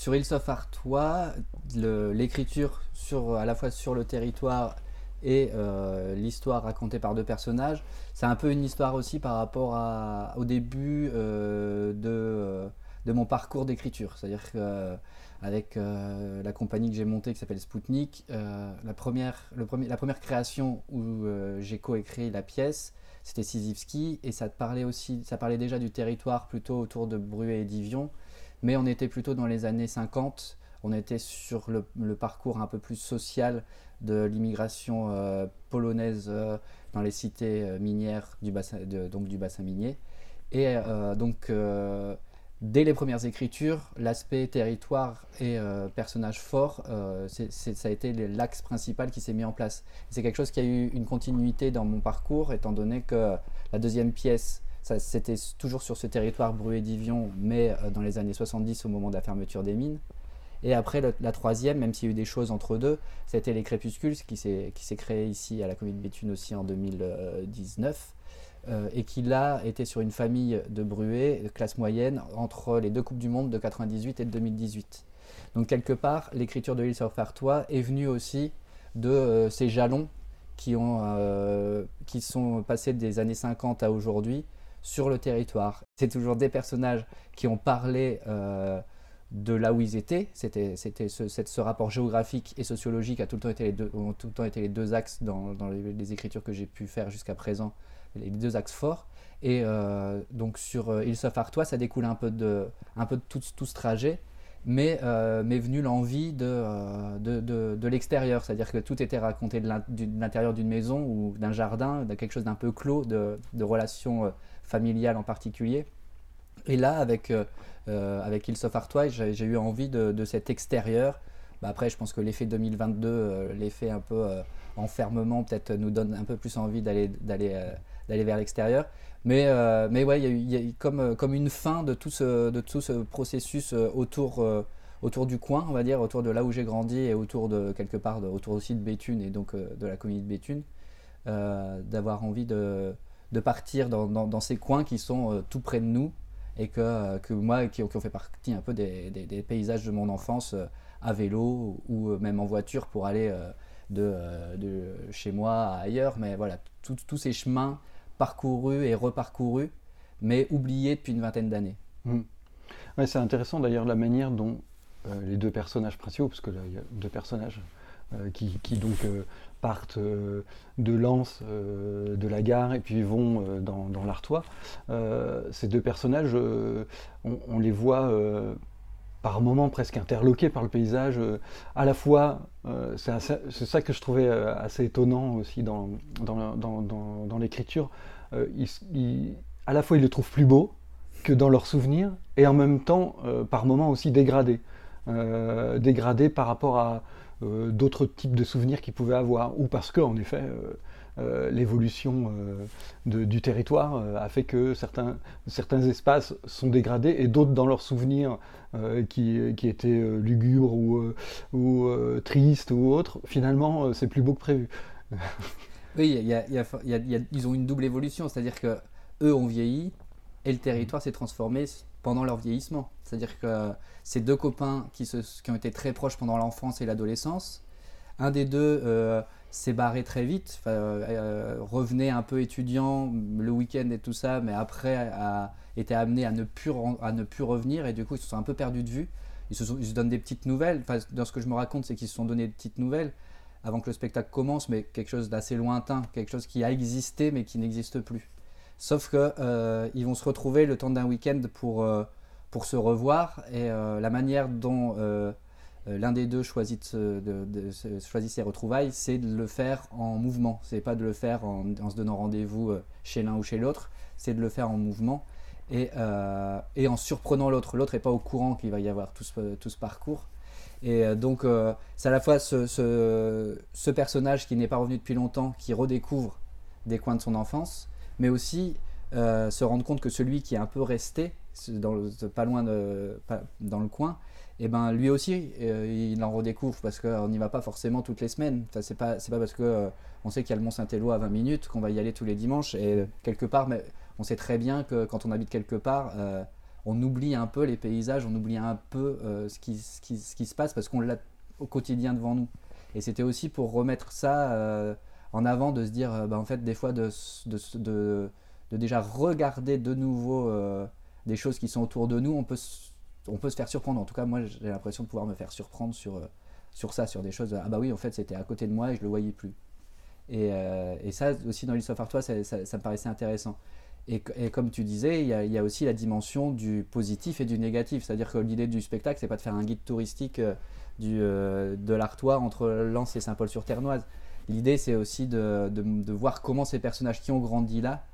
sur Hills of Artois, l'écriture sur à la fois sur le territoire et euh, l'histoire racontée par deux personnages, c'est un peu une histoire aussi par rapport au début euh, de, de, mon parcours d'écriture. C'est-à-dire qu'avec euh, la compagnie que j'ai montée qui s'appelle Spoutnik, la, première, le premier, la première création où j'ai coécrit la pièce, c'était Sisyphski, et ça parlait aussi, ça parlait déjà du territoire plutôt autour de Bruet et Divion, mais on était plutôt dans les années 50 on était sur le, parcours un peu plus social de l'immigration euh, polonaise euh, dans les cités euh, minières du bassin, donc du bassin minier. Et donc, dès les premières écritures, l'aspect territoire et personnage fort, ça a été l'axe principal qui s'est mis en place. C'est quelque chose qui a eu une continuité dans mon parcours, étant donné que la deuxième pièce, c'était toujours sur ce territoire Bruet-Divion, mais dans les années 70 au moment de la fermeture des mines. Et après, la troisième, même s'il y a eu des choses entre deux, c'était Les Crépuscules, qui s'est créé ici à la Comédie de Béthune aussi en 2019. Euh, et qui là était sur une famille de Bruet, classe moyenne, entre les deux Coupes du Monde de 98 et de 2018. Donc quelque part, l'écriture de l'île sur Fartois est venue aussi de euh, ces jalons qui, ont, euh, qui sont passés des années 50 à aujourd'hui sur le territoire. C'est toujours des personnages qui ont parlé de là où ils étaient. C'était, c'était ce, ce, rapport géographique et sociologique a tout le temps été les deux, ont tout le temps été les deux axes dans, dans les, écritures que j'ai pu faire jusqu'à présent, les deux axes forts. Et euh, donc sur euh, Hills of Artois, ça découle un peu de, un peu de tout, tout ce trajet, mais euh, m'est venue l'envie de, euh, de, de, de l'extérieur, c'est-à-dire que tout était raconté de l'intérieur d'une maison ou d'un jardin, de quelque chose d'un peu clos, de relations familiales en particulier. Et là, avec euh, avec Hills of Artois, j'ai eu envie de, cet extérieur. Bah, après, je pense que l'effet 2022, euh, l'effet un peu euh, enfermement, peut-être nous donne un peu plus envie d'aller vers l'extérieur. Mais, mais ouais, il y a, eu, comme, comme une fin de tout ce, de tout ce processus autour, autour du coin, on va dire, autour de là où j'ai grandi et autour de quelque part, autour aussi de Béthune et donc de la commune de Béthune, d'avoir envie de, de partir dans, dans, ces coins qui sont tout près de nous et que, euh, que moi, qui, ont fait partie un peu des, paysages de mon enfance euh, à vélo ou euh, même en voiture pour aller de, de, chez moi ailleurs. Mais voilà, tous ces chemins parcourus et reparcourus, mais oubliés depuis une vingtaine d'années. Mmh. Ouais, c'est intéressant d'ailleurs la manière dont les deux personnages principaux, parce que là il y a deux personnages qui, qui, donc partent euh, de Lens, euh, de la gare, et puis vont euh, dans, l'Artois. ces deux personnages, on, les voit par moments presque interloqués par le paysage. à la fois, c'est ça que je trouvais assez étonnant aussi dans, l'écriture. à la fois, ils le trouvent plus beau que dans leurs souvenirs, et en même temps, par moments aussi dégradé. dégradé par rapport à, euh, d'autres types de souvenirs qu'ils pouvaient avoir, ou parce que, en effet, euh, euh, l'évolution du territoire a fait que certains, certains espaces sont dégradés et d'autres dans leurs souvenirs qui, qui, étaient lugubres ou, ou tristes ou autres, finalement, c'est plus beau que prévu. oui, ils ont une double évolution, c'est-à-dire que eux ont vieilli et le territoire s'est transformé pendant leur vieillissement. C'est-à-dire que ces deux copains qui, ont été très proches pendant l'enfance et l'adolescence, un des deux euh, s'est barré très vite, euh, euh, revenait un peu étudiant le week-end et tout ça, mais après a été amené à ne, plus, revenir et du coup ils se sont un peu perdus de vue. Ils se, ils se donnent des petites nouvelles. Enfin, dans ce que je me raconte, c'est qu'ils se sont donné des petites nouvelles avant que le spectacle commence, mais quelque chose d'assez lointain, quelque chose qui a existé mais qui n'existe plus. Sauf qu'ils euh, vont se retrouver le temps d'un week-end pour, euh, pour se revoir et euh, la manière dont l'un des deux choisit, choisit ses retrouvailles, c'est de le faire en mouvement. C'est pas de le faire en, se donnant rendez-vous chez l'un ou chez l'autre, c'est de le faire en mouvement et, et en surprenant l'autre. L'autre n'est pas au courant qu'il va y avoir tout ce, tout ce parcours. Et donc, c'est à la fois ce, ce personnage qui n'est pas revenu depuis longtemps, qui redécouvre des coins de son enfance, mais aussi euh, se rendre compte que celui qui est un peu resté, pas loin dans le coin, eh ben lui aussi euh, il en redécouvre parce qu'on n'y va pas forcément toutes les semaines. Enfin, c'est pas pas parce que euh, on sait qu'il y a le Mont Saint-Éloi à 20 minutes qu'on va y aller tous les dimanches et quelque part mais on sait très bien que quand on habite quelque part on oublie un peu les paysages, on oublie un peu ce, qui, ce, qui, se passe parce qu'on l'a au quotidien devant nous. Et c'était aussi pour remettre ça en avant, de se dire, bah, en fait, des fois, de, de, de, déjà regarder de nouveau des choses qui sont autour de nous, on peut, on peut se faire surprendre. En tout cas, moi, j'ai l'impression de pouvoir me faire surprendre sur, sur ça, sur des choses. Ah bah oui, en fait, c'était à côté de moi et je le voyais plus. Et, euh, et ça aussi dans l'histoire Artois, ça, ça, me paraissait intéressant. Et, et comme tu disais, il y, a, aussi la dimension du positif et du négatif. C'est-à-dire que l'idée du spectacle, c'est pas de faire un guide touristique euh, du, euh, de l'Artois entre Lens et Saint-Paul-sur-Ternoise. L'idée, c'est aussi de, de, voir comment ces personnages qui ont grandi là,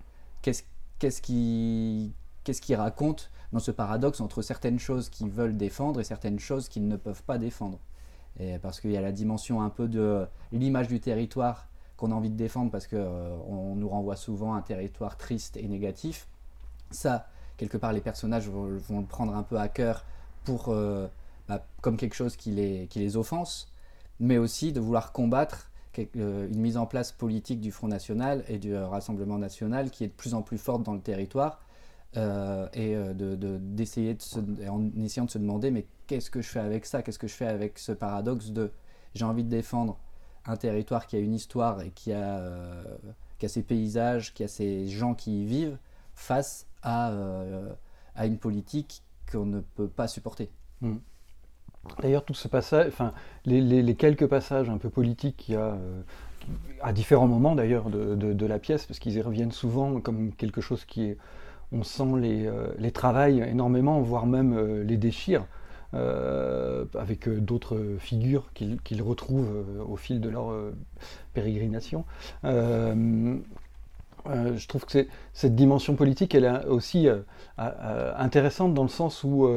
qu'est-ce qu'est-ce qui, qu'est-ce qu'ils racontent dans ce paradoxe entre certaines choses qu'ils veulent défendre et certaines choses qu'ils ne peuvent pas défendre. Parce qu'il y a la dimension un peu de l'image du territoire qu'on a envie de défendre parce qu'on euh, nous renvoie souvent à un territoire triste et négatif. Ça, quelque part, les personnages vont, le prendre un peu à cœur pour, euh, bah, comme quelque chose qui les, qui les offense, mais aussi de vouloir combattre une mise en place politique du Front National et du Rassemblement National qui est de plus en plus forte dans le territoire et d'essayer de, en essayant de se demander mais qu'est-ce que je fais avec ça? Qu'est-ce que je fais avec ce paradoxe de j'ai envie de défendre un territoire qui a une histoire et qui a, euh, qui a ses paysages, qui a ses gens qui y vivent, face à, euh, à une politique qu'on ne peut pas supporter? Hmm. D'ailleurs, tout ce passage, enfin, les, quelques passages un peu politiques qu'il y a euh, à différents moments d'ailleurs de, la pièce, parce qu'ils y reviennent souvent comme quelque chose qui est, on sent les, les travaille énormément, voire même les déchire. Euh, avec euh, d'autres figures qu'ils retrouvent euh, au fil de leur pérégrination. Je trouve que cette dimension politique, elle est aussi intéressante dans le sens où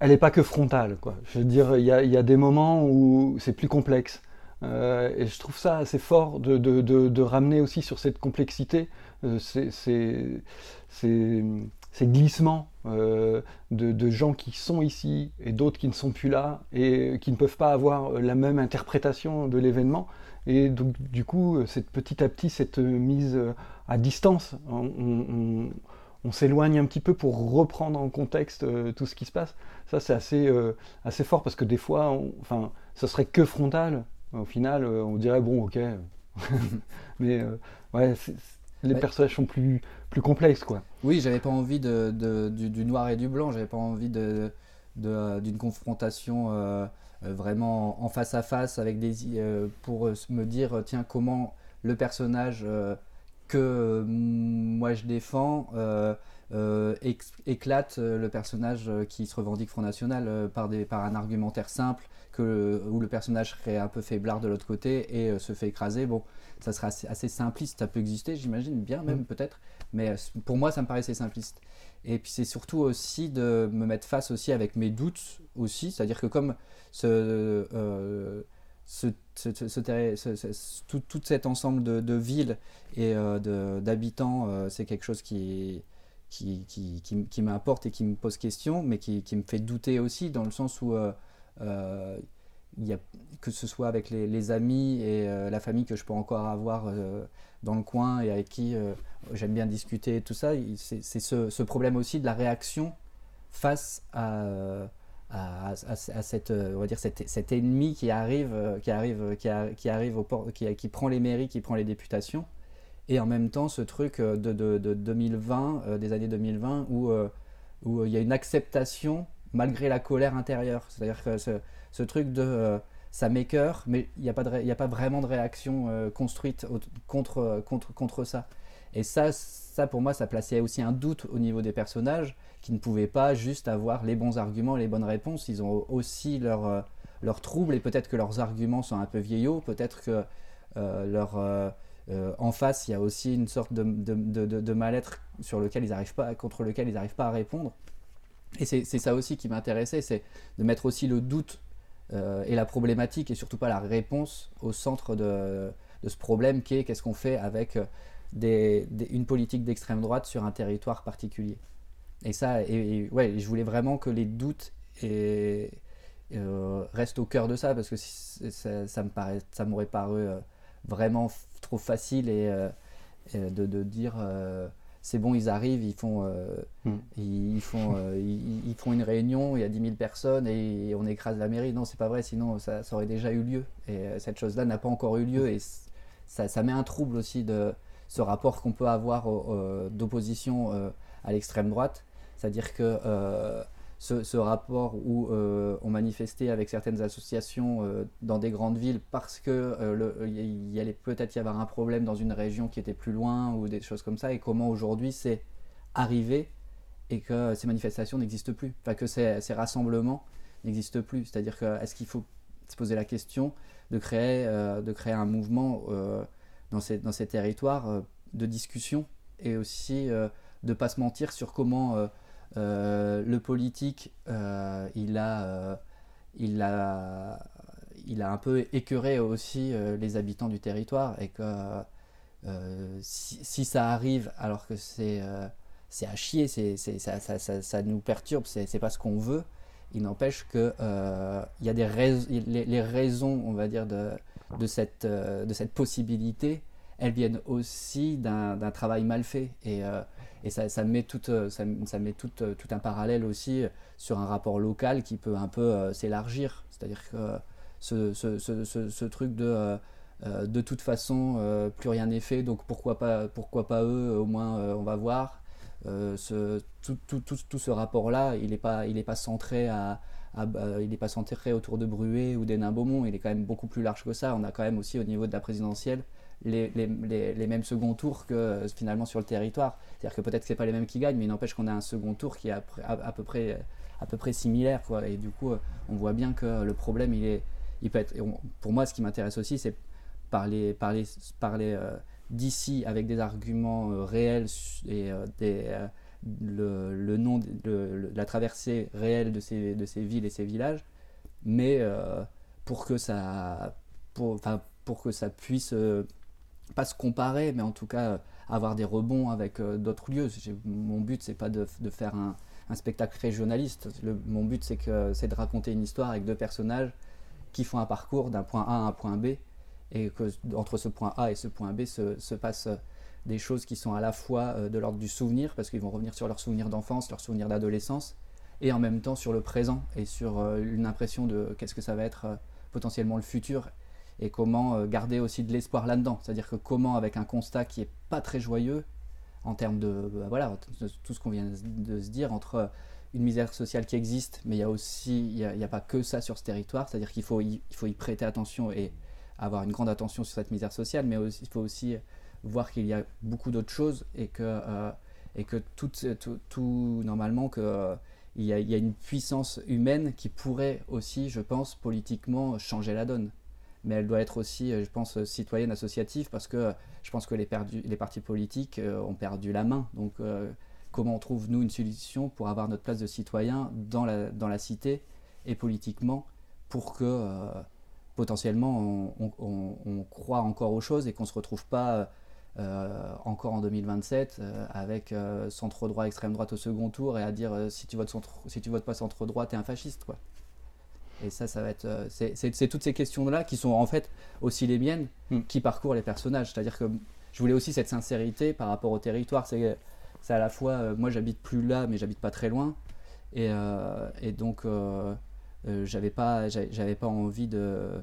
elle n'est pas que frontale. Je veux dire, il y, a des moments où c'est plus complexe. et je trouve ça assez fort de, ramener aussi sur cette complexité ces, glissements euh, de, gens qui sont ici et d'autres qui ne sont plus là et qui ne peuvent pas avoir la même interprétation de l'événement. Et donc du coup, cette, petit à petit, cette mise à distance, on, s'éloigne un petit peu pour reprendre en contexte euh, tout ce qui se passe. Ça, c'est assez, euh, assez fort parce que des fois, enfin, ça serait que frontal. Au final, on dirait bon, ok. Mais ouais, les personnages sont plus, plus complexes, quoi. Oui, j'avais pas envie de, du, noir et du blanc, j'avais pas envie de, d'une confrontation euh, euh, vraiment en face à face avec des euh, pour me dire tiens comment le personnage que moi je défends éclate le personnage qui se revendique Front National par, des, par un argumentaire simple que, où le personnage serait un peu faiblard de l'autre côté et se fait écraser. Bon, ça serait assez, simpliste, ça peut exister, j'imagine, bien même mm. peut-être, mais euh, pour moi ça me paraissait simpliste. Et puis c'est surtout aussi de me mettre face aussi avec mes doutes aussi, c'est-à-dire que comme ce, euh, tout, cet ensemble de, villes et euh, d'habitants, c'est quelque chose qui, qui, qui, qui, m'importe et qui me pose question, mais qui, me fait douter aussi, dans le sens où il que ce soit avec les, amis et euh, la famille que je peux encore avoir euh, dans le coin et avec qui euh, j'aime bien discuter tout ça, c'est ce, problème aussi de la réaction face à, cette, on va dire cet, cet, ennemi qui arrive, qui arrive, qui arrive au port, qui, qui, prend les mairies, qui prend les députations, et en même temps ce truc de, de, de 2020, des années 2020, où, où il y a une acceptation malgré la colère intérieure. C'est-à-dire que ce, truc de euh, ça m'écœure, mais il n'y a, pas vraiment de réaction euh, construite contre, euh, contre, contre ça. Et ça, ça, pour moi, ça plaçait aussi un doute au niveau des personnages qui ne pouvaient pas juste avoir les bons arguments les bonnes réponses. Ils ont aussi leurs leur troubles et peut-être que leurs arguments sont un peu vieillots, peut-être que leur, en face, il y a aussi une sorte de mal-être sur lequel ils pas, contre lequel ils n'arrivent pas à répondre. Et c'est ça aussi qui m'intéressait, c'est de mettre aussi le doute euh, et la problématique et surtout pas la réponse au centre de, ce problème qui est qu'est-ce qu'on fait avec euh, des, une politique d'extrême droite sur un territoire particulier. Et ça, et, ouais, je voulais vraiment que les doutes euh, restent au cœur de ça parce que ça, ça, me paraît, ça m'aurait paru vraiment trop facile et de, de, dire c'est bon, ils arrivent, ils font, Mm. ils, font, ils, ils font une réunion, il y a 10 000 personnes et on écrase la mairie. Non, c'est pas vrai, sinon ça, ça aurait déjà eu lieu. Et cette chose-là n'a pas encore eu lieu et ça, ça, met un trouble aussi de ce rapport qu'on peut avoir d'opposition à l'extrême droite. C'est-à-dire que ce, rapport où euh, on manifestait avec certaines associations euh, dans des grandes villes parce que euh, il y allait peut-être y avoir un problème dans une région qui était plus loin ou des choses comme ça, et comment aujourd'hui c'est arrivé et que ces manifestations n'existent plus, enfin que ces, rassemblements n'existent plus. C'est-à-dire que est-ce qu'il faut se poser la question de créer, de créer un mouvement dans, ces, dans ces territoires de discussion et aussi de ne pas se mentir sur comment le politique, euh, il, a, euh, il, a, il a un peu écœuré aussi les habitants du territoire et que si, ça arrive alors que c'est c'est à chier, c'est, ça, ça, ça, ça, nous perturbe, c'est, pas ce qu'on veut. Il n'empêche que il y a des les, les, raisons, on va dire, de, de, cette, de cette possibilité, elles viennent aussi d'un, travail mal fait. Et, et ça, ça met, tout, euh, ça, ça, met tout, euh, tout, un parallèle aussi sur un rapport local qui peut un peu euh, s'élargir. C'est-à-dire que ce, truc de de toute façon, plus rien n'est fait, donc pourquoi pas, pourquoi pas eux, au moins on va voir. tout, ce rapport-là, il n'est pas, est pas centré à, il n'est pas centré autour de Bruet ou des Nains-Beaumont, il est quand même beaucoup plus large que ça. On a quand même aussi au niveau de la présidentielle les, les, les, mêmes second tours que euh, finalement sur le territoire. C'est-à-dire que peut-être que ce pas les mêmes qui gagnent, mais il n'empêche qu'on a un second tour qui est à, à, peu, près, à peu près similaire. Quoi. Et du coup, on voit bien que le problème, il, est, il peut être. pour moi, ce qui m'intéresse aussi, c'est parler, parler, parler euh, d'ici avec des arguments euh, réels et des, le, le, nom, de la traversée réelle de ces, de ces villes et ces villages, mais pour que ça. Pour, pour que ça puisse pas se comparer, mais en tout cas euh, avoir des rebonds avec euh, d'autres lieux. Mon but, c'est pas de, faire un, spectacle régionaliste. Mon but, c'est de raconter une histoire avec deux personnages qui font un parcours d'un point A à un point B, et que entre ce point A et ce point B se, se passent euh, des choses qui sont à la fois de l'ordre du souvenir, parce qu'ils vont revenir sur leurs souvenirs d'enfance, leurs souvenirs d'adolescence, et en même temps sur le présent et sur une impression de qu'est-ce que ça va être potentiellement le futur et comment euh, garder aussi de l'espoir là-dedans. C'est-à-dire que comment, avec un constat qui est pas très joyeux, en termes de, bah, voilà, tout ce qu'on vient de se dire, entre euh, une misère sociale qui existe, mais il y a n'y a, pas que ça sur ce territoire, c'est-à-dire qu'il faut, il faut y prêter attention et avoir une grande attention sur cette misère sociale, mais il faut aussi voir qu'il y a beaucoup d'autres choses et que, euh, et que tout, tout, normalement, que, y il y a une puissance humaine qui pourrait aussi, je pense, politiquement changer la donne mais elle doit être aussi, euh, je pense, euh, citoyenne associative parce que euh, je pense que les, les partis politiques ont perdu la main. Donc, comment on trouve, nous, une solution pour avoir notre place de citoyen dans la, dans la cité et politiquement pour que potentiellement on, croit encore aux choses et qu'on ne se retrouve pas encore en 2027 avec centre droit, extrême droite au second tour et à dire si tu votes, centre, si tu votes pas centre droit, t'es un fasciste. quoi. Et ça, ça va être. Euh, c'est toutes ces questions-là qui sont en fait aussi les miennes hmm. qui parcourent les personnages. C'est-à-dire que je voulais aussi cette sincérité par rapport au territoire. C'est à la fois. Euh, moi, j'habite plus là, mais j'habite pas très loin. Et, euh, et donc, j'avais pas, j'avais pas envie de,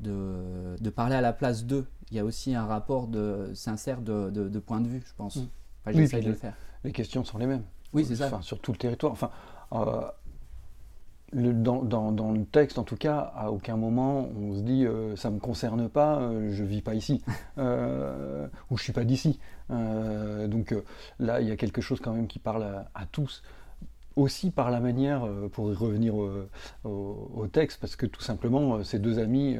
de, de, parler à la place d'eux. Il y a aussi un rapport de, sincère de, de, point de vue, je pense. Hmm. Enfin, oui, de le faire. Les questions sont les mêmes. Oui, c'est ça. Enfin, sur tout le territoire. Enfin, dans, le texte, en tout cas, à aucun moment on se dit euh, ça ne me concerne pas, euh, je ne vis pas ici, euh, ou je ne suis pas d'ici. donc là, il y a quelque chose quand même qui parle à, tous. Aussi par la manière, pour y revenir au, texte, parce que tout simplement, ces deux amis,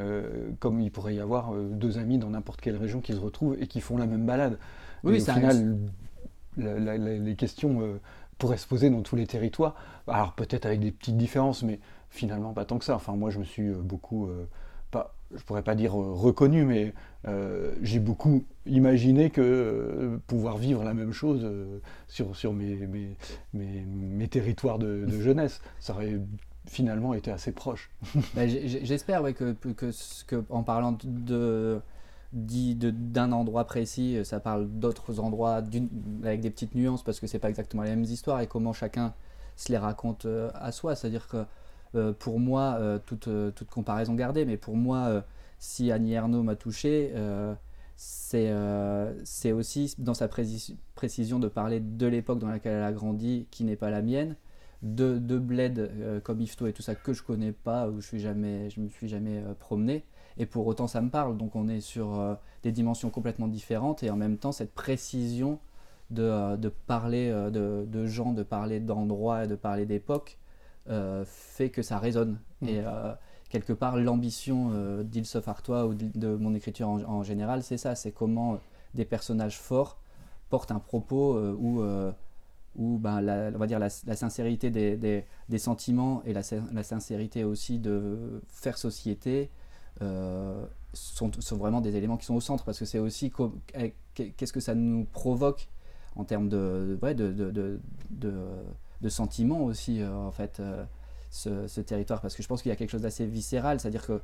comme il pourrait y avoir deux amis dans n'importe quelle région qui se retrouvent et qui font la même balade. Oui, au final, les questions pourrait se poser dans tous les territoires. Alors peut-être avec des petites différences, mais finalement pas tant que ça. Enfin moi je me suis euh, beaucoup, euh, pas, je pourrais pas dire euh, reconnu, mais j'ai beaucoup imaginé que pouvoir vivre la même chose sur, sur mes, mes, mes, territoires de, jeunesse, ça aurait finalement été assez proche. Bah, j'espère que, que, que, en parlant de dit d'un endroit précis, ça parle d'autres endroits avec des petites nuances parce que c'est pas exactement les mêmes histoires et comment chacun se les raconte à soi. C'est-à-dire que pour moi, toute, toute, comparaison gardée, mais pour moi, si Annie Ernaux m'a touché, c'est aussi dans sa précision de parler de l'époque dans laquelle elle a grandi, qui n'est pas la mienne, de, de bled euh, comme Ifto et tout ça que je connais pas, où je suis jamais, je me suis jamais euh, promené. Et pour autant, ça me parle. Donc on est sur euh, des dimensions complètement différentes et en même temps, cette précision de, de parler de, de, gens, de parler d'endroits, de parler d'époque, fait que ça résonne. Mmh. Et quelque part, l'ambition d'Ils of Artois ou de, mon écriture en, en général, c'est ça c'est comment des personnages forts portent un propos où ben, la, on va dire la, sincérité des, des, sentiments et la, la, sincérité aussi de faire société euh, sont, sont, vraiment des éléments qui sont au centre parce que c'est aussi eh, qu'est-ce que ça nous provoque en termes de, ouais, de, de, de, sentiments aussi euh, en fait euh, ce, territoire. Parce que je pense qu'il y a quelque chose d'assez viscéral c'est à dire que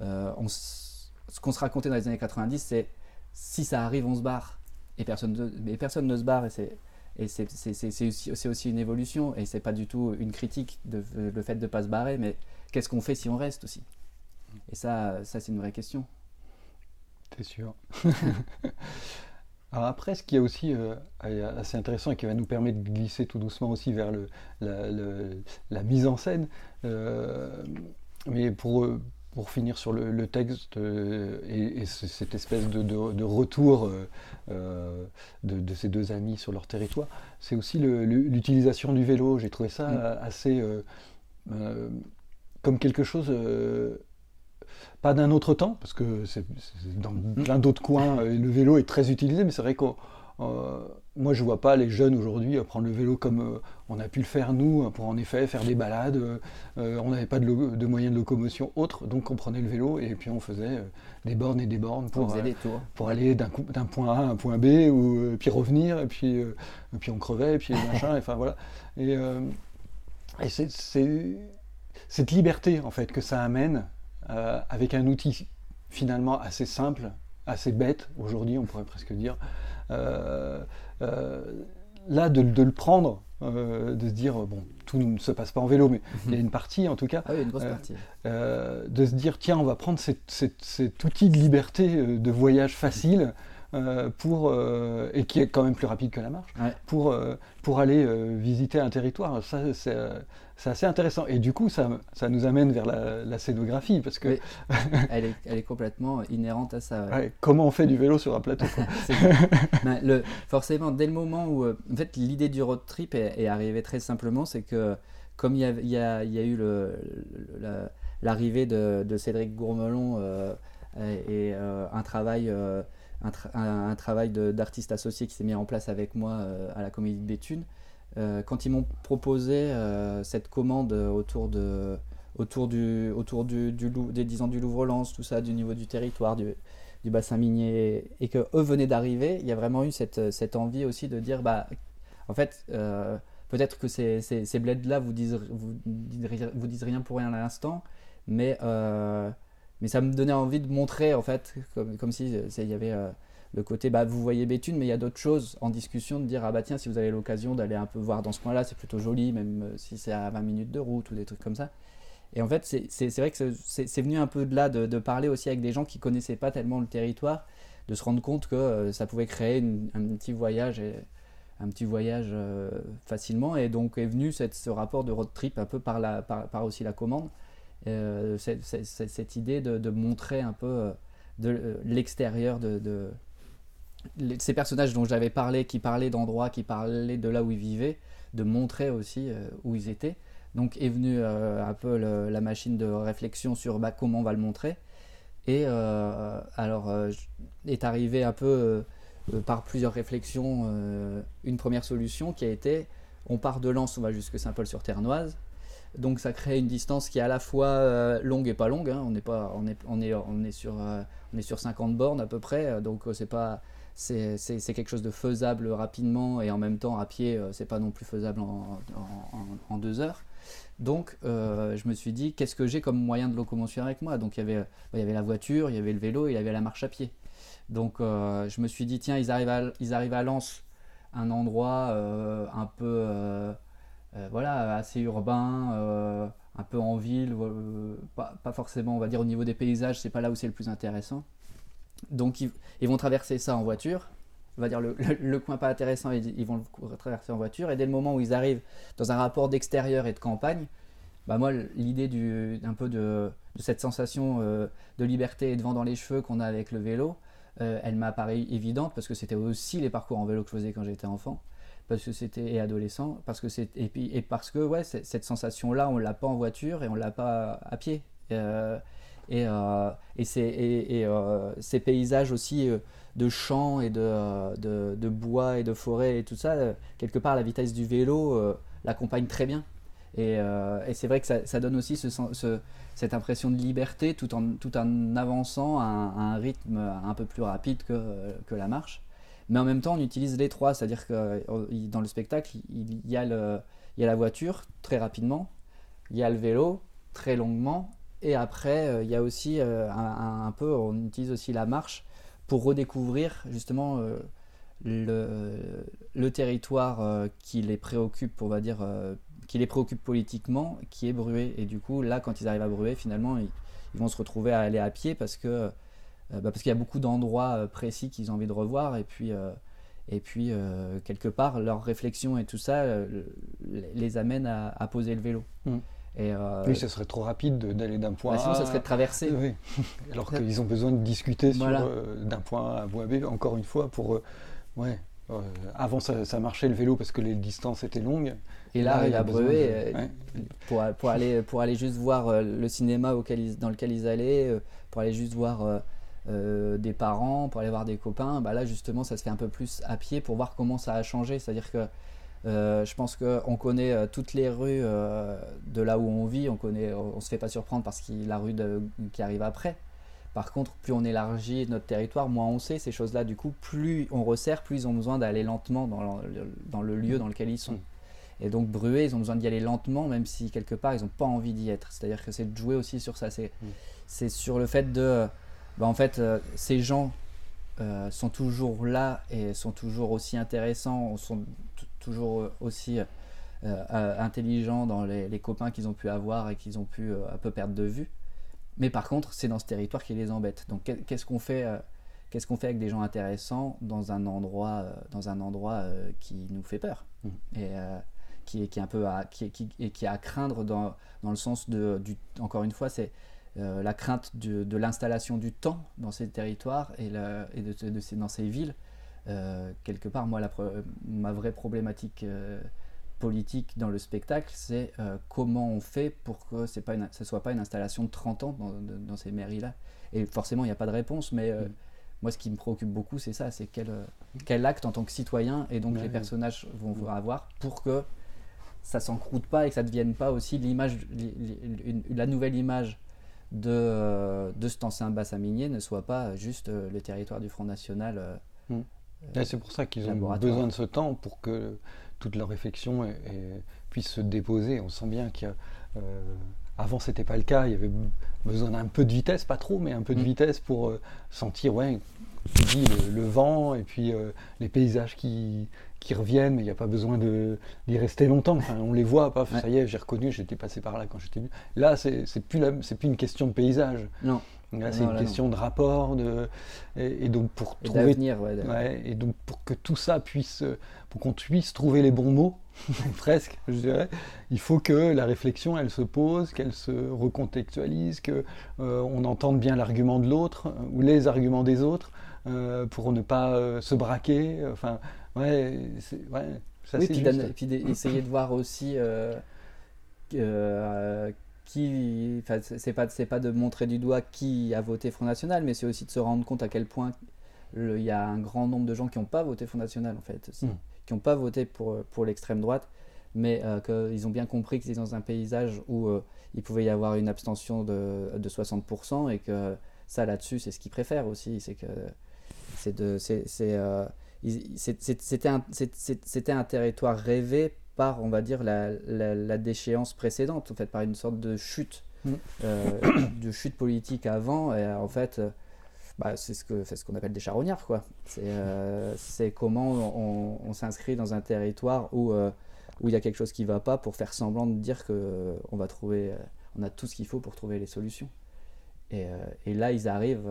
ce qu'on se racontait dans les années 90 c'est si ça arrive on se barre. Et personne, mais personne ne se barre et c'est et c'est aussi, aussi, une évolution, et c'est pas du tout une critique de, le fait de ne pas se barrer, mais qu'est-ce qu'on fait si on reste aussi? Et ça, ça c'est une vraie question. C'est sûr. Alors après, ce qui est aussi euh, assez intéressant et qui va nous permettre de glisser tout doucement aussi vers le, la, la, mise en scène, euh, mais pour, pour finir sur le, texte euh, et, cette espèce de, retour euh, euh, de, ces deux amis sur leur territoire, c'est aussi l'utilisation du vélo. J'ai trouvé ça mm. assez comme quelque chose pas d'un autre temps, parce que c'est dans plein d'autres coins, le vélo est très utilisé, mais c'est vrai qu'on euh, moi, je vois pas les jeunes aujourd'hui prendre le vélo comme euh, on a pu le faire nous, pour en effet faire des balades. Euh, on n'avait pas de, moyens de locomotion autres, donc on prenait le vélo et puis on faisait des bornes et des bornes pour, pour aller d'un point A à un point B, ou puis revenir, et puis, puis on crevait, et puis machin, enfin voilà. Et, et c'est cette liberté en fait que ça amène avec un outil finalement assez simple, assez bête aujourd'hui, on pourrait presque dire. Euh, euh, là, de, le prendre, euh, de se dire, bon, tout ne se passe pas en vélo, mais il y a une partie en tout cas. Ah une grosse partie. de se dire, tiens, on va prendre cet outil de liberté de voyage facile. Pour, et qui est quand même plus rapide que la marche, pour, pour aller visiter un territoire. Ça, c'est c'est assez intéressant. Et du coup, ça, ça nous amène vers la, scénographie, parce que... elle, est, elle, est, complètement inhérente à ça. comment on fait du vélo sur un plateau ben, le, Forcément, dès le moment où... Euh, en fait, l'idée du road trip est, arrivée très simplement, c'est que comme il y a, y a, y a eu l'arrivée de, de, Cédric Gourmelon euh, et, euh, un travail... un, un, travail d'artiste associé qui s'est mis en place avec moi à la Comédie de Béthune, euh, quand ils m'ont proposé euh, cette commande autour, de, autour, du, autour du, des 10 ans du Louvre-Lens, tout ça, du niveau du territoire, du, du bassin minier, et que eux venaient d'arriver, il y a vraiment eu cette, cette, envie aussi de dire, bah, en fait, euh, peut-être que ces, ces, ces bleds-là vous disent, vous disent rien pour rien à l'instant, mais, mais ça me donnait envie de montrer, en fait, comme, comme si il y avait le côté bah, vous voyez Béthune, mais il y a d'autres choses en discussion de dire ah bah tiens, si vous avez l'occasion d'aller un peu voir dans ce coin-là, c'est plutôt joli, même euh, si c'est à 20 minutes de route ou des trucs comme ça. Et en fait, c'est vrai que c'est venu un peu de là, de, parler aussi avec des gens qui connaissaient pas tellement le territoire, de se rendre compte que euh, ça pouvait créer un petit voyage, un petit voyage euh, facilement. Et donc est venu ce rapport de road trip un peu par, aussi la commande, cette, idée de, montrer un peu de l'extérieur de, ces personnages dont j'avais parlé, qui parlaient d'endroits, qui parlaient de là où ils vivaient, de montrer aussi euh, où ils étaient. Donc est venue euh, un peu la machine de réflexion sur bah, comment on va le montrer. Et euh, alors est arrivé un peu par plusieurs réflexions une première solution qui a été on part de Lens, on va jusque Saint-Paul-sur-Ternoise. Donc ça crée une distance qui est à la fois longue et pas longue. Hein. On, est pas, on, est, on, est, on, est sur, on est sur 50 bornes à peu près. Donc c'est pas c'est quelque chose de faisable rapidement et en même temps à pied, euh, c'est pas non plus faisable en, deux heures. Donc euh, je me suis dit, qu'est-ce que j'ai comme moyen de locomotion avec moi? Donc il y, avait, bah, il y avait la voiture, il y avait le vélo, il y avait la marche à pied. Donc je me suis dit, tiens, ils arrivent à, ils arrivent à Lens, un endroit un peu voilà, assez urbain, un peu en ville, pas, pas, forcément, on va dire, au niveau des paysages, c'est pas là où c'est le plus intéressant. Donc ils, vont traverser ça en voiture. On va dire le, coin pas intéressant, ils, vont le traverser en voiture. Et dès le moment où ils arrivent dans un rapport d'extérieur et de campagne, bah moi l'idée un peu de, cette sensation euh, de liberté et de vent dans les cheveux qu'on a avec le vélo, euh, elle m'a paru évidente parce que c'était aussi les parcours en vélo que je faisais quand j'étais enfant parce que c'était et adolescent parce que c'est et et parce que ouais cette sensation là on l'a pas en voiture et on l'a pas à pied euh, et, euh, et, et, euh, ces paysages aussi de champs et de, de, bois et de forêt et tout ça, quelque part la vitesse du vélo l'accompagne très bien. Et, et c'est vrai que ça, donne aussi ce, ce, cette impression de liberté tout en, tout en avançant à un, un rythme un peu plus rapide que, que, la marche. Mais en même temps, on utilise les trois, c'est-à-dire que dans le spectacle, il y, a le, il y a la voiture très rapidement, il y a le vélo très longuement, et après, euh, il y a aussi euh, un, peu, on utilise aussi la marche pour redécouvrir justement euh, le, le, territoire qui les préoccupe, on va dire, qui les préoccupe politiquement, qui est Brué. Et du coup, là, quand ils arrivent à Brué, finalement, ils, vont se retrouver à aller à pied parce que bah, parce qu'il y a beaucoup d'endroits précis qu'ils ont envie de revoir. Et puis, et puis quelque part, leur réflexion et tout ça les amène à, poser le vélo. Mmh. Euh, oui, ce serait trop rapide d'aller d'un point bah, sinon, ça serait de traverser. Oui. Alors qu'ils ont besoin de discuter euh, d'un point A à point B, encore une fois, pour. Euh, ouais, avant, ça, marchait le vélo parce que les distances étaient longues. Et là, il a breuvé pour, pour, aller, pour aller juste voir le cinéma auquel dans lequel ils allaient, pour aller juste voir des parents, pour aller voir des copains. Bah là, justement, ça se fait un peu plus à pied pour voir comment ça a changé. C'est-à-dire que euh, je pense qu'on connaît euh, toutes les rues euh, de là où on vit, on connaît, on se fait pas surprendre parce qu'il la rue qui arrive après. Par contre, plus on élargit notre territoire, moins on sait ces choses-là. Du coup, plus on resserre, plus ils ont besoin d'aller lentement dans le, lieu dans lequel ils sont. Mm. Et donc, Bruet, ils ont besoin d'y aller lentement, même si quelque part, ils n'ont pas envie d'y être. C'est-à-dire que c'est de jouer aussi sur ça. C'est mm. sur le fait de. Bah, en fait, ces gens sont toujours là et sont toujours aussi intéressants, sont toujours euh, aussi euh, euh, intelligents dans les, copains qu'ils ont pu avoir et qu'ils ont pu un peu perdre de vue. Mais par contre, c'est dans ce territoire qui les embête. Donc qu'est-ce qu'on fait qu'est-ce qu'on fait avec des gens intéressants dans un endroit, dans un endroit qui nous fait peur mmh. et qui, est, qui est un peu à, qui, qui, et qui est à craindre dans, dans le sens de, du, encore une fois, c'est la crainte de, de l'installation du temps dans ces territoires et, et de, de, ces, dans ces villes euh, quelque part, moi, la, ma vraie problématique euh, politique dans le spectacle, c'est euh, comment on fait pour que ce ne soit pas une installation de 30 ans dans, ces mairies-là. Et forcément, il n'y a pas de réponse, mais mm. moi, ce qui me préoccupe beaucoup, c'est ça, c'est quel, quel, acte en tant que citoyen et donc les personnages vont mm. avoir pour que ça s'encroute pas et que ça ne devienne pas aussi l'image, la nouvelle image de, de cet ancien bassin minier ne soit pas juste le territoire du Front National. Mm c'est pour ça qu'ils ont besoin de ce temps pour que toute leur réflexion puisse se déposer. On sent bien qu'avant, euh, avant c'était pas le cas, il y avait besoin d'un peu de vitesse, pas trop, mais un peu de mm. vitesse pour euh, sentir, ouais, dis, le, vent et puis euh, les paysages qui, qui reviennent, mais il n'y a pas besoin d'y rester longtemps. on les voit, pas, ça y est, j'ai reconnu, j'étais passé par là quand j'étais venu. Là, c'est plus, plus une question de paysage. Non c'est une question de rapport, de, et, donc pour trouver, ouais, et donc pour que tout ça puisse, pour qu'on puisse trouver les bons mots, presque, je dirais, il faut que la réflexion, elle se pose, qu'elle se recontextualise, que euh, on entende bien l'argument de l'autre euh, ou les arguments des autres euh, pour ne pas se braquer. Enfin, ouais, ouais, ça oui, puis, puis essayer de voir aussi qui, c'est pas pas de montrer du doigt qui a voté Front National, mais c'est aussi de se rendre compte à quel point il y a un grand nombre de gens qui n'ont pas voté Front National en fait, hmm. qui n'ont pas voté pour pour l'extrême droite, mais euh, qu'ils ont bien compris qu'ils étaient dans un paysage où euh, il pouvait y avoir une abstention de, de 60% et que ça là-dessus c'est ce qu'ils préfèrent aussi, c'est que c'est de c'est euh, c'était un, un territoire rêvé par, on va dire, la, la, déchéance précédente, en fait, par une sorte de chute, mm. euh, de chute politique avant. Et en fait, euh, bah, c'est ce qu'on ce qu'on appelle des charognards. quoi. C'est euh, comment on, on s'inscrit dans un territoire où, euh, où il y a quelque chose qui ne va pas pour faire semblant de dire qu'on va trouver, on a tout ce qu'il faut pour trouver les solutions. Et, et là, ils arrivent,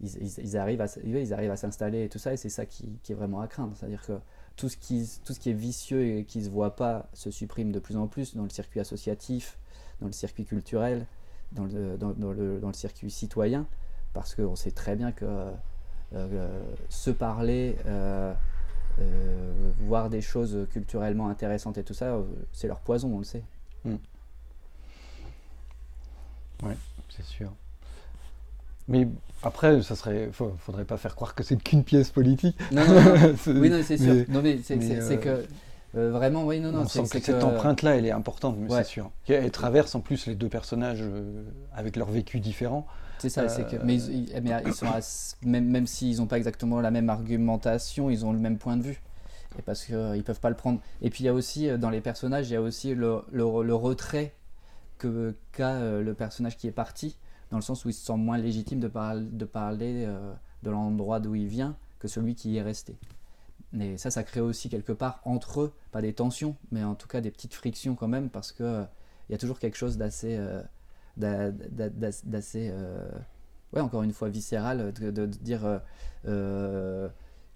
ils, arrivent à, ils arrivent à s'installer et tout ça, et c'est ça qui, est vraiment à craindre. C'est-à-dire que tout ce, qui, est vicieux et qui ne se voit pas se supprime de plus en plus dans le circuit associatif, dans le circuit culturel, dans le, circuit citoyen parce qu'on sait très bien que euh, euh, se parler, euh, voir des choses culturellement intéressantes et tout ça, c'est leur poison, on le sait. Mm. Oui, c'est sûr. Mais après, ça serait, faudrait pas faire croire que c'est qu'une pièce politique. Non, non, non. oui, non, c'est sûr. non, mais c'est que vraiment, oui, non, non. On sent que, cette empreinte-là, elle est importante, mais c'est sûr. Elle traverse en plus les deux personnages avec leur vécu différent. C'est ça, c'est que. Mais, ils, ils sont même, même s'ils n'ont pas exactement la même argumentation, ils ont le même point de vue. Et parce qu'ils ne peuvent pas le prendre. Et puis il y a aussi, euh, dans les personnages, il y a aussi le, le, retrait qu'a euh, le personnage qui est parti, dans le sens où il se sent moins légitime de, parler euh, de l'endroit d'où il vient que celui qui est resté. Et ça, ça crée aussi quelque part entre eux, pas des tensions, mais en tout cas des petites frictions quand même, parce qu'il il y a toujours quelque chose d'assez d'assez, euh, ouais, encore une fois, viscéral, de, dire euh, euh,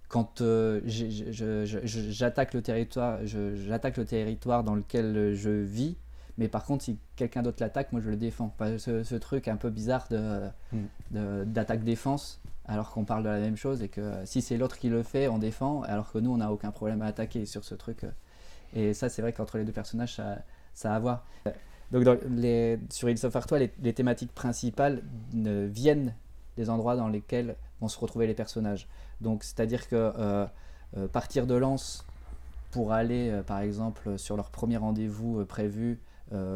quand j'attaque le territoire, j'attaque le territoire dans lequel je vis, mais par contre, si quelqu'un d'autre l'attaque, moi je le défends. Ce, truc un peu bizarre de, d'attaque-défense, alors qu'on parle de la même chose, et que si c'est l'autre qui le fait, on défend, alors que nous, on n'a aucun problème à attaquer sur ce truc. Et ça, c'est vrai qu'entre les deux personnages, ça, ça a à voir. Donc les, sur Hills of Artois, les, thématiques principales viennent des endroits dans lesquels vont se retrouver les personnages. Donc c'est-à-dire que euh, euh, partir de Lens pour aller, euh, par exemple, sur leur premier rendez-vous prévu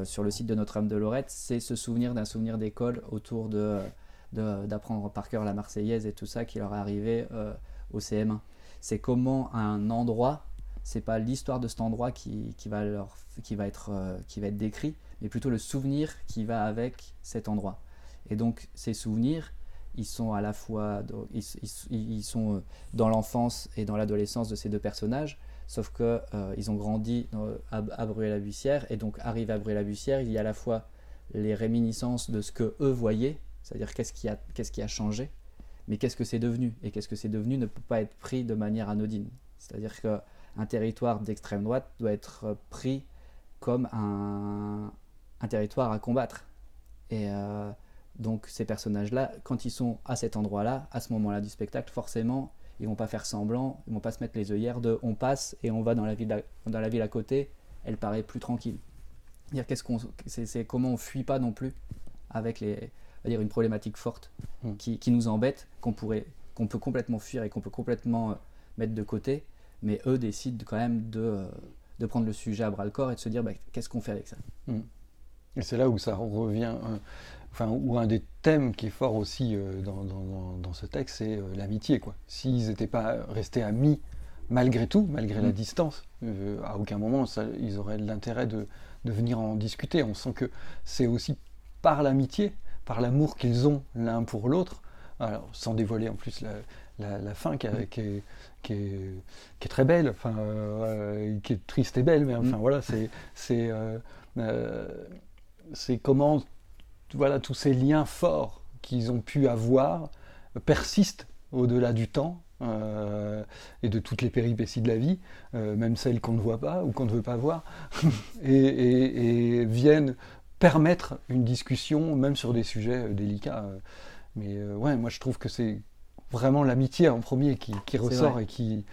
sur le site de Notre-Dame de Lorette, c'est se souvenir d'un souvenir d'école autour de d'apprendre par cœur la Marseillaise et tout ça qui leur est arrivé au CM1. C'est comment un endroit, c'est pas l'histoire de cet endroit qui, qui, va leur, qui, va être, qui va être décrit, mais plutôt le souvenir qui va avec cet endroit. Et donc ces souvenirs, ils sont à la fois ils, sont euh, dans l'enfance et dans l'adolescence de ces deux personnages, sauf que euh, ils ont grandi à, à la bussière et donc arrivé à la bussière il y a à la fois les réminiscences de ce que eux voyaient, c'est-à-dire qu'est-ce qui a qu'est-ce qui a changé, mais qu'est-ce que c'est devenu et qu'est-ce que c'est devenu ne peut pas être pris de manière anodine. C'est-à-dire qu'un territoire d'extrême droite doit être pris comme un, un territoire à combattre. Et euh, donc ces personnages-là, quand ils sont à cet endroit-là, à ce moment-là du spectacle, forcément, ils vont pas faire semblant, ils vont pas se mettre les œillères de on passe et on va dans la ville à, dans la ville à côté, elle paraît plus tranquille. Dire qu'est-ce qu'on, c'est, comment on fuit pas non plus avec les, dire une problématique forte hmm. qui, qui, nous embête, qu'on pourrait, qu'on peut complètement fuir et qu'on peut complètement euh, mettre de côté, mais eux décident quand même de, euh, de prendre le sujet à bras le corps et de se dire bah, qu'est-ce qu'on fait avec ça? Hmm. Et c'est là où ça revient, euh, enfin, où un des thèmes qui est fort aussi euh, dans, dans, dans, ce texte, c'est euh, l'amitié. Quoi. S'ils n'étaient pas restés amis, malgré tout, malgré la mm. distance, à aucun moment ça, ils auraient l'intérêt de, de, venir en discuter. On sent que c'est aussi par l'amitié, par l'amour qu'ils ont l'un pour l'autre, alors sans dévoiler en plus la, la, la fin qui, mm. qui, est, qui, est, qui, est, très belle, enfin, qui est triste et belle, mais enfin mm. voilà, c'est c'est comment voilà, tous ces liens forts qu'ils ont pu avoir persistent au-delà du temps euh, et de toutes les péripéties de la vie, euh, même celles qu'on ne voit pas ou qu'on ne veut pas voir, et, viennent permettre une discussion, même sur des sujets euh, délicats. Mais ouais, moi je trouve que c'est vraiment l'amitié en premier qui, ressort et qui,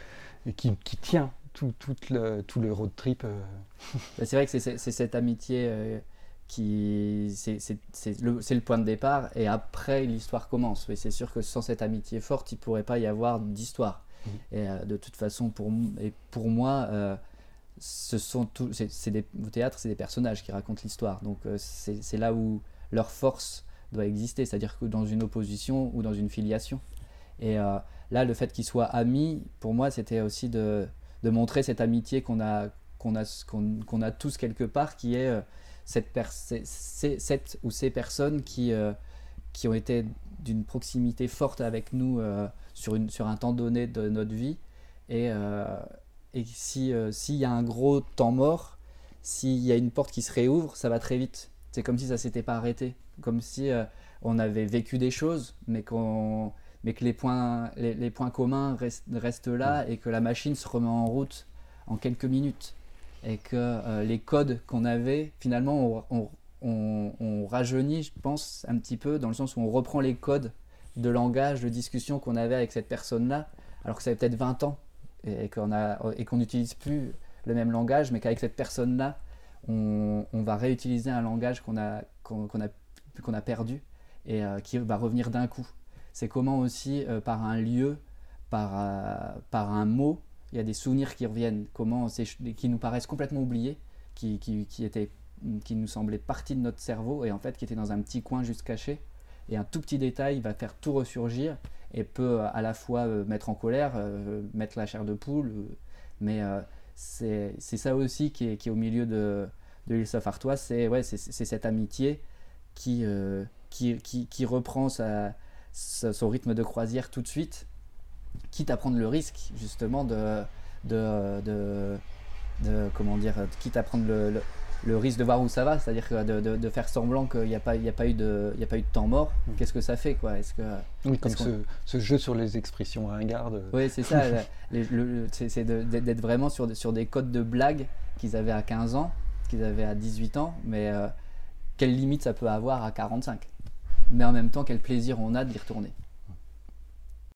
qui, tient tout, le, tout, le, road trip. Bah, c'est vrai que c'est cette amitié qui c'est le, le, point de départ et après l'histoire commence. Mais c'est sûr que sans cette amitié forte, il ne pourrait pas y avoir d'histoire. Mmh. Et euh, de toute façon, pour, et pour moi, euh, ce sont tout, c'est des, au théâtre, c'est des personnages qui racontent l'histoire. Donc euh, c'est là où leur force doit exister, c'est-à-dire que dans une opposition ou dans une filiation. Et là, le fait qu'ils soient amis, pour moi, c'était aussi de, de, montrer cette amitié qu'on a, qu'on a, qu'on a tous quelque part, qui est cette, cette ou ces personnes qui, euh, qui ont été d'une proximité forte avec nous sur, une, sur un temps donné de notre vie. Et, et si s'il y a un gros temps mort, s'il y a une porte qui se réouvre, ça va très vite. C'est comme si ça s'était pas arrêté, comme si on avait vécu des choses, mais qu'on mais que les points, les, points communs restent, là et que la machine se remet en route en quelques minutes. Et que euh, les codes qu'on avait, finalement, on, on, rajeunit, je pense, un petit peu, dans le sens où on reprend les codes de langage, de discussion qu'on avait avec cette personne-là, alors que ça fait peut-être 20 ans et, qu'on n'utilise plus le même langage, mais qu'avec cette personne-là, on, va réutiliser un langage qu'on a, qu'on a, perdu et euh, qui va revenir d'un coup. C'est comment aussi euh, par un lieu, par un mot, il y a des souvenirs qui reviennent, comment qui nous paraissent complètement oubliés, qui, qui, qui, étaient, qui nous semblaient partie de notre cerveau et en fait qui étaient dans un petit coin juste caché. Et un tout petit détail va faire tout ressurgir et peut euh, à la fois mettre en colère, mettre la chair de poule, mais c'est ça aussi qui est, qui est, au milieu de, de l'île Artois, c'est ouais, cette amitié qui, qui, qui, qui, reprend sa, son rythme de croisière tout de suite, quitte à prendre le risque justement de, de, de, comment dire, quitte à prendre le, le, risque de voir où ça va, c'est-à-dire de, de, faire semblant qu'il n'y a, pas, il a, pas eu de, il a pas eu de temps mort. Mm. Qu'est-ce que ça fait quoi? Est-ce que oui, comme ce, ce, jeu sur les expressions ringardes. Oui, c'est ça. c'est d'être vraiment sur, sur des codes de blagues qu'ils avaient à 15 ans, qu'ils avaient à 18 ans, mais euh, quelle limite ça peut avoir à 45 mais en même temps quel plaisir on a de y retourner.